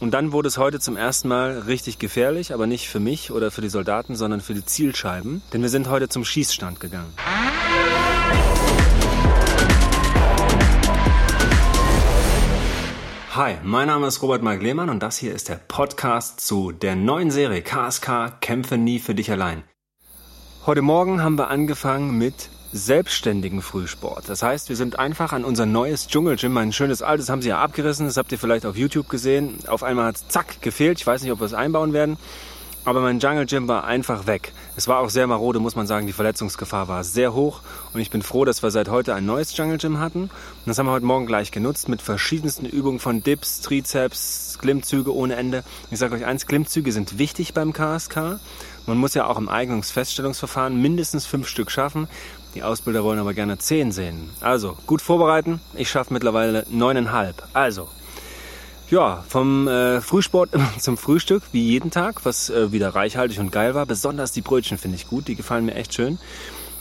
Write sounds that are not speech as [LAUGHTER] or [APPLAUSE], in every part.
Und dann wurde es heute zum ersten Mal richtig gefährlich, aber nicht für mich oder für die Soldaten, sondern für die Zielscheiben. Denn wir sind heute zum Schießstand gegangen. Hi, mein Name ist Robert Mark Lehmann und das hier ist der Podcast zu der neuen Serie KSK Kämpfe nie für dich allein. Heute Morgen haben wir angefangen mit selbstständigen Frühsport. Das heißt, wir sind einfach an unser neues Dschungelgym, mein schönes altes, haben sie ja abgerissen, das habt ihr vielleicht auf YouTube gesehen. Auf einmal hat zack gefehlt, ich weiß nicht, ob wir es einbauen werden. Aber mein Jungle Gym war einfach weg. Es war auch sehr marode, muss man sagen. Die Verletzungsgefahr war sehr hoch. Und ich bin froh, dass wir seit heute ein neues Jungle Gym hatten. Und das haben wir heute Morgen gleich genutzt mit verschiedensten Übungen von Dips, Trizeps, Klimmzüge ohne Ende. Ich sage euch eins, Klimmzüge sind wichtig beim KSK. Man muss ja auch im Eignungsfeststellungsverfahren mindestens fünf Stück schaffen. Die Ausbilder wollen aber gerne zehn sehen. Also, gut vorbereiten. Ich schaffe mittlerweile neuneinhalb. Also, ja, vom äh, Frühsport [LAUGHS] zum Frühstück, wie jeden Tag, was äh, wieder reichhaltig und geil war. Besonders die Brötchen finde ich gut, die gefallen mir echt schön.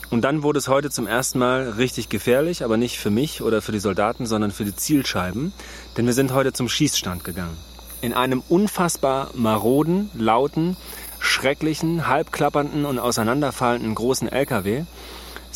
Und dann wurde es heute zum ersten Mal richtig gefährlich, aber nicht für mich oder für die Soldaten, sondern für die Zielscheiben. Denn wir sind heute zum Schießstand gegangen. In einem unfassbar maroden, lauten, schrecklichen, halbklappernden und auseinanderfallenden großen LKW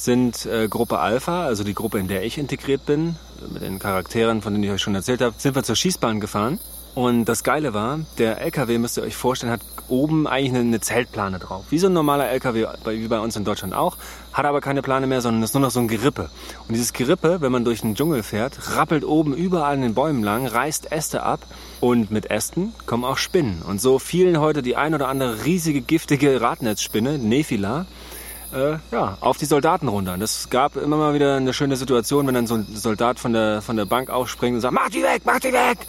sind äh, Gruppe Alpha, also die Gruppe, in der ich integriert bin, mit den Charakteren, von denen ich euch schon erzählt habe, sind wir zur Schießbahn gefahren. Und das Geile war, der LKW, müsst ihr euch vorstellen, hat oben eigentlich eine, Zeltplane drauf. Wie so ein normaler LKW, wie bei uns in Deutschland auch, hat aber keine Plane mehr, sondern ist nur noch so ein Gerippe. Und dieses Gerippe, wenn man durch den Dschungel fährt, rappelt oben überall in den Bäumen lang, reißt Äste ab und mit Ästen kommen auch Spinnen. Und so fielen heute die ein oder andere riesige, giftige Radnetzspinne, Nephila, äh, ja, auf die Soldaten runter. Das gab immer mal wieder eine schöne Situation, wenn dann so ein Soldat von der, von der Bank aufspringt und sagt, mach die weg, mach die weg!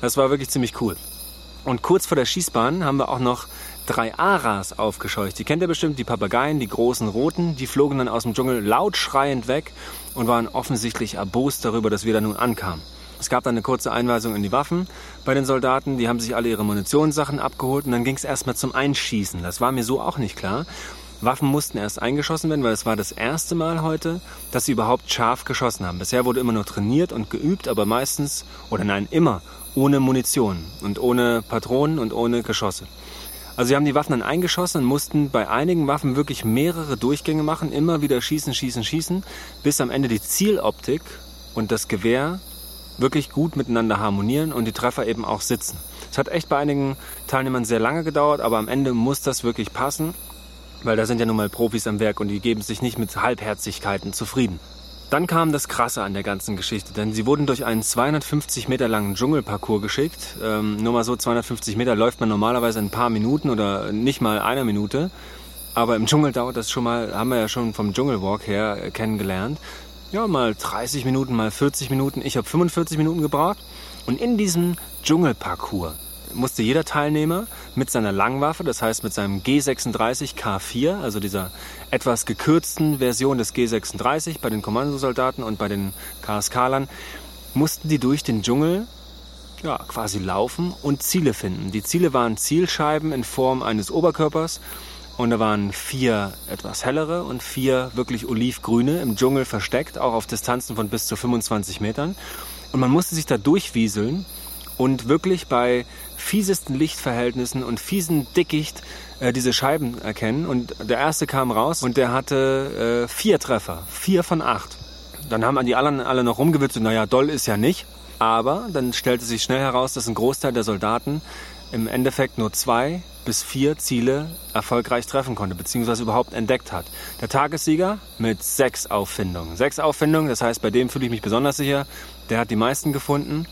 Das war wirklich ziemlich cool. Und kurz vor der Schießbahn haben wir auch noch drei Aras aufgescheucht. Die kennt ihr bestimmt, die Papageien, die großen roten. Die flogen dann aus dem Dschungel laut schreiend weg und waren offensichtlich erbost darüber, dass wir da nun ankamen. Es gab dann eine kurze Einweisung in die Waffen bei den Soldaten. Die haben sich alle ihre Munitionssachen abgeholt und dann ging es erstmal zum Einschießen. Das war mir so auch nicht klar. Waffen mussten erst eingeschossen werden, weil es war das erste Mal heute, dass sie überhaupt scharf geschossen haben. Bisher wurde immer nur trainiert und geübt, aber meistens, oder nein, immer ohne Munition und ohne Patronen und ohne Geschosse. Also sie haben die Waffen dann eingeschossen und mussten bei einigen Waffen wirklich mehrere Durchgänge machen, immer wieder schießen, schießen, schießen, bis am Ende die Zieloptik und das Gewehr wirklich gut miteinander harmonieren und die Treffer eben auch sitzen. Es hat echt bei einigen Teilnehmern sehr lange gedauert, aber am Ende muss das wirklich passen weil da sind ja nun mal Profis am Werk und die geben sich nicht mit Halbherzigkeiten zufrieden. Dann kam das Krasse an der ganzen Geschichte, denn sie wurden durch einen 250 Meter langen Dschungelparcours geschickt. Ähm, nur mal so 250 Meter läuft man normalerweise in ein paar Minuten oder nicht mal einer Minute. Aber im Dschungel dauert das schon mal, haben wir ja schon vom Dschungelwalk her äh, kennengelernt. Ja, mal 30 Minuten, mal 40 Minuten. Ich habe 45 Minuten gebraucht. Und in diesem Dschungelparcours musste jeder Teilnehmer mit seiner Langwaffe, das heißt mit seinem G36 K4, also dieser etwas gekürzten Version des G36 bei den Kommandosoldaten und bei den KSK-Lern, mussten die durch den Dschungel ja, quasi laufen und Ziele finden. Die Ziele waren Zielscheiben in Form eines Oberkörpers und da waren vier etwas hellere und vier wirklich olivgrüne im Dschungel versteckt, auch auf Distanzen von bis zu 25 Metern. Und man musste sich da durchwieseln und wirklich bei fiesesten Lichtverhältnissen und fiesen Dickicht äh, diese Scheiben erkennen. Und der erste kam raus und der hatte äh, vier Treffer, vier von acht. Dann haben die anderen alle noch rumgewitzt und naja, doll ist ja nicht. Aber dann stellte sich schnell heraus, dass ein Großteil der Soldaten im Endeffekt nur zwei bis vier Ziele erfolgreich treffen konnte, beziehungsweise überhaupt entdeckt hat. Der Tagessieger mit sechs Auffindungen. Sechs Auffindungen, das heißt, bei dem fühle ich mich besonders sicher. Der hat die meisten gefunden.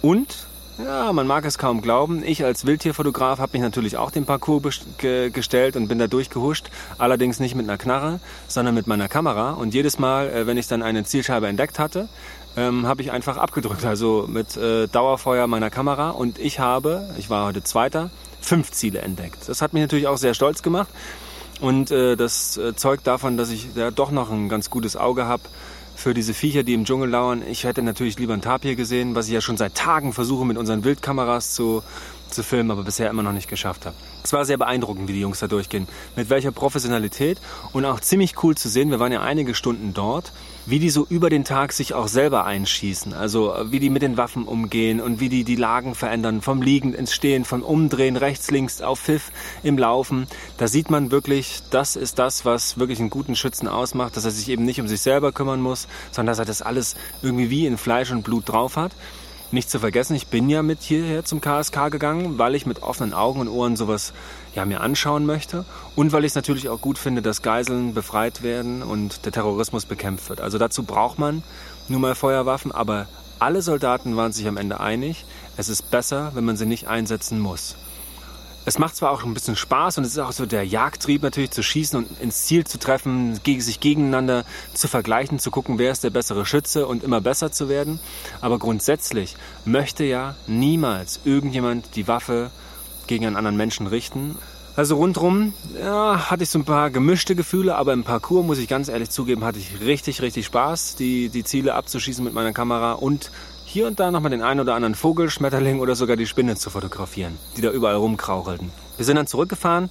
Und ja, man mag es kaum glauben. Ich als Wildtierfotograf habe mich natürlich auch den Parcours ge gestellt und bin da durchgehuscht. Allerdings nicht mit einer Knarre, sondern mit meiner Kamera. Und jedes Mal, äh, wenn ich dann eine Zielscheibe entdeckt hatte, ähm, habe ich einfach abgedrückt. Also mit äh, Dauerfeuer meiner Kamera. Und ich habe, ich war heute Zweiter, fünf Ziele entdeckt. Das hat mich natürlich auch sehr stolz gemacht. Und äh, das äh, zeugt davon, dass ich ja doch noch ein ganz gutes Auge habe für diese Viecher, die im Dschungel lauern. Ich hätte natürlich lieber ein Tapir gesehen, was ich ja schon seit Tagen versuche mit unseren Wildkameras zu, zu filmen, aber bisher immer noch nicht geschafft habe. Es war sehr beeindruckend, wie die Jungs da durchgehen. Mit welcher Professionalität und auch ziemlich cool zu sehen. Wir waren ja einige Stunden dort wie die so über den Tag sich auch selber einschießen. Also wie die mit den Waffen umgehen und wie die die Lagen verändern, vom Liegend ins Stehen, vom Umdrehen, rechts, links, auf Pfiff, im Laufen. Da sieht man wirklich, das ist das, was wirklich einen guten Schützen ausmacht, dass er sich eben nicht um sich selber kümmern muss, sondern dass er das alles irgendwie wie in Fleisch und Blut drauf hat. Nicht zu vergessen, ich bin ja mit hierher zum KSK gegangen, weil ich mit offenen Augen und Ohren sowas ja, mir anschauen möchte und weil ich es natürlich auch gut finde, dass Geiseln befreit werden und der Terrorismus bekämpft wird. Also dazu braucht man nun mal Feuerwaffen, aber alle Soldaten waren sich am Ende einig, es ist besser, wenn man sie nicht einsetzen muss. Es macht zwar auch ein bisschen Spaß und es ist auch so der Jagdtrieb natürlich zu schießen und ins Ziel zu treffen, sich gegeneinander zu vergleichen, zu gucken, wer ist der bessere Schütze und immer besser zu werden. Aber grundsätzlich möchte ja niemals irgendjemand die Waffe gegen einen anderen Menschen richten. Also rundrum ja, hatte ich so ein paar gemischte Gefühle, aber im Parcours, muss ich ganz ehrlich zugeben, hatte ich richtig, richtig Spaß, die, die Ziele abzuschießen mit meiner Kamera und hier und da nochmal den einen oder anderen Vogel, Schmetterling oder sogar die Spinne zu fotografieren, die da überall rumkrauchelten. Wir sind dann zurückgefahren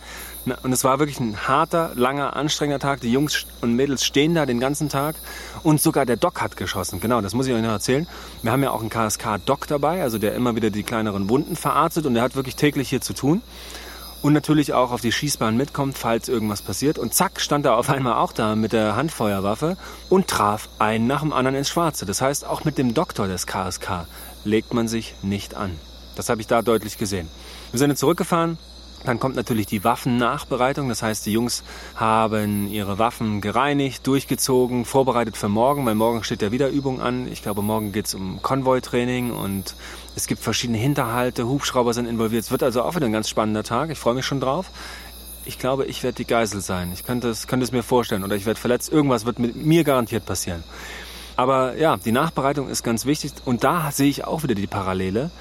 und es war wirklich ein harter, langer, anstrengender Tag. Die Jungs und Mädels stehen da den ganzen Tag und sogar der Doc hat geschossen. Genau, das muss ich euch noch erzählen. Wir haben ja auch einen KSK-Doc dabei, also der immer wieder die kleineren Wunden verarztet und der hat wirklich täglich hier zu tun und natürlich auch auf die Schießbahn mitkommt, falls irgendwas passiert. Und zack, stand er auf einmal auch da mit der Handfeuerwaffe und traf einen nach dem anderen ins Schwarze. Das heißt, auch mit dem Doktor des KSK legt man sich nicht an. Das habe ich da deutlich gesehen. Wir sind jetzt zurückgefahren, dann kommt natürlich die Waffennachbereitung. Das heißt, die Jungs haben ihre Waffen gereinigt, durchgezogen, vorbereitet für morgen, weil morgen steht ja wieder Übung an. Ich glaube, morgen geht es um Konvoi-Training und es gibt verschiedene Hinterhalte, Hubschrauber sind involviert. Es wird also auch wieder ein ganz spannender Tag. Ich freue mich schon drauf. Ich glaube, ich werde die Geisel sein. Ich könnte es, könnte es mir vorstellen. Oder ich werde verletzt. Irgendwas wird mit mir garantiert passieren. Aber ja, die Nachbereitung ist ganz wichtig. Und da sehe ich auch wieder die Parallele.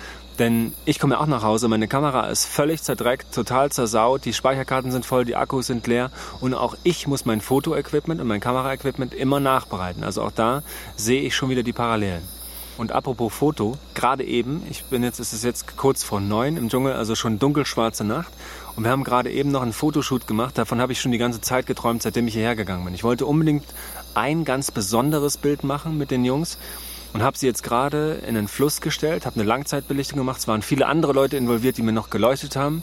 Denn ich komme ja auch nach Hause, meine Kamera ist völlig zerdreckt, total zersaut, die Speicherkarten sind voll, die Akkus sind leer und auch ich muss mein Fotoequipment und mein Kameraequipment immer nachbereiten. Also auch da sehe ich schon wieder die Parallelen. Und apropos Foto, gerade eben, ich bin jetzt, es ist jetzt kurz vor neun im Dschungel, also schon dunkelschwarze Nacht. Und wir haben gerade eben noch einen Fotoshoot gemacht. Davon habe ich schon die ganze Zeit geträumt, seitdem ich hierher gegangen bin. Ich wollte unbedingt ein ganz besonderes Bild machen mit den Jungs und habe sie jetzt gerade in den Fluss gestellt, habe eine Langzeitbelichtung gemacht. Es waren viele andere Leute involviert, die mir noch geleuchtet haben.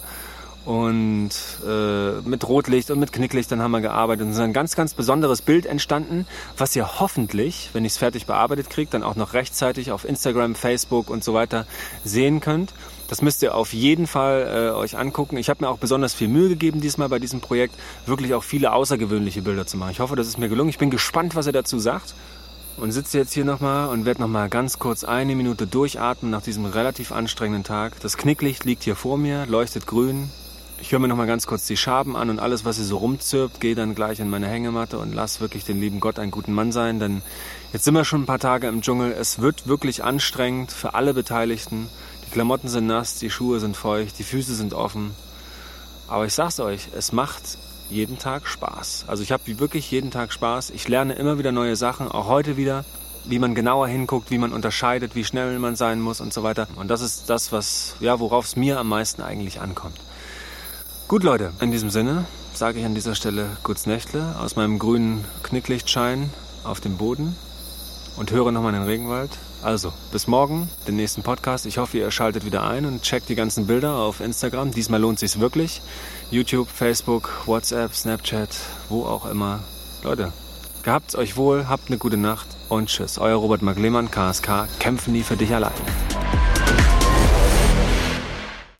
Und äh, mit Rotlicht und mit Knicklichtern haben wir gearbeitet. Und es ist ein ganz, ganz besonderes Bild entstanden, was ihr hoffentlich, wenn ich es fertig bearbeitet kriege, dann auch noch rechtzeitig auf Instagram, Facebook und so weiter sehen könnt. Das müsst ihr auf jeden Fall äh, euch angucken. Ich habe mir auch besonders viel Mühe gegeben diesmal bei diesem Projekt, wirklich auch viele außergewöhnliche Bilder zu machen. Ich hoffe, das ist mir gelungen. Ich bin gespannt, was ihr dazu sagt und sitze jetzt hier nochmal und werde nochmal ganz kurz eine Minute durchatmen nach diesem relativ anstrengenden Tag. Das Knicklicht liegt hier vor mir, leuchtet grün. Ich höre mir nochmal ganz kurz die Schaben an und alles, was hier so rumzirpt, gehe dann gleich in meine Hängematte und lass wirklich den lieben Gott einen guten Mann sein, denn jetzt sind wir schon ein paar Tage im Dschungel. Es wird wirklich anstrengend für alle Beteiligten. Die Klamotten sind nass, die Schuhe sind feucht, die Füße sind offen. Aber ich sag's euch, es macht jeden Tag Spaß. Also ich habe wirklich jeden Tag Spaß. Ich lerne immer wieder neue Sachen, auch heute wieder, wie man genauer hinguckt, wie man unterscheidet, wie schnell man sein muss und so weiter. Und das ist das, was, ja, worauf es mir am meisten eigentlich ankommt. Gut, Leute, in diesem Sinne sage ich an dieser Stelle kurz Nächtle aus meinem grünen Knicklichtschein auf dem Boden und höre nochmal den Regenwald. Also, bis morgen, den nächsten Podcast. Ich hoffe, ihr schaltet wieder ein und checkt die ganzen Bilder auf Instagram. Diesmal lohnt sich's wirklich. YouTube, Facebook, WhatsApp, Snapchat, wo auch immer. Leute, gehabt's euch wohl, habt eine gute Nacht und tschüss. Euer Robert Maglemann, KSK, kämpfen nie für dich allein.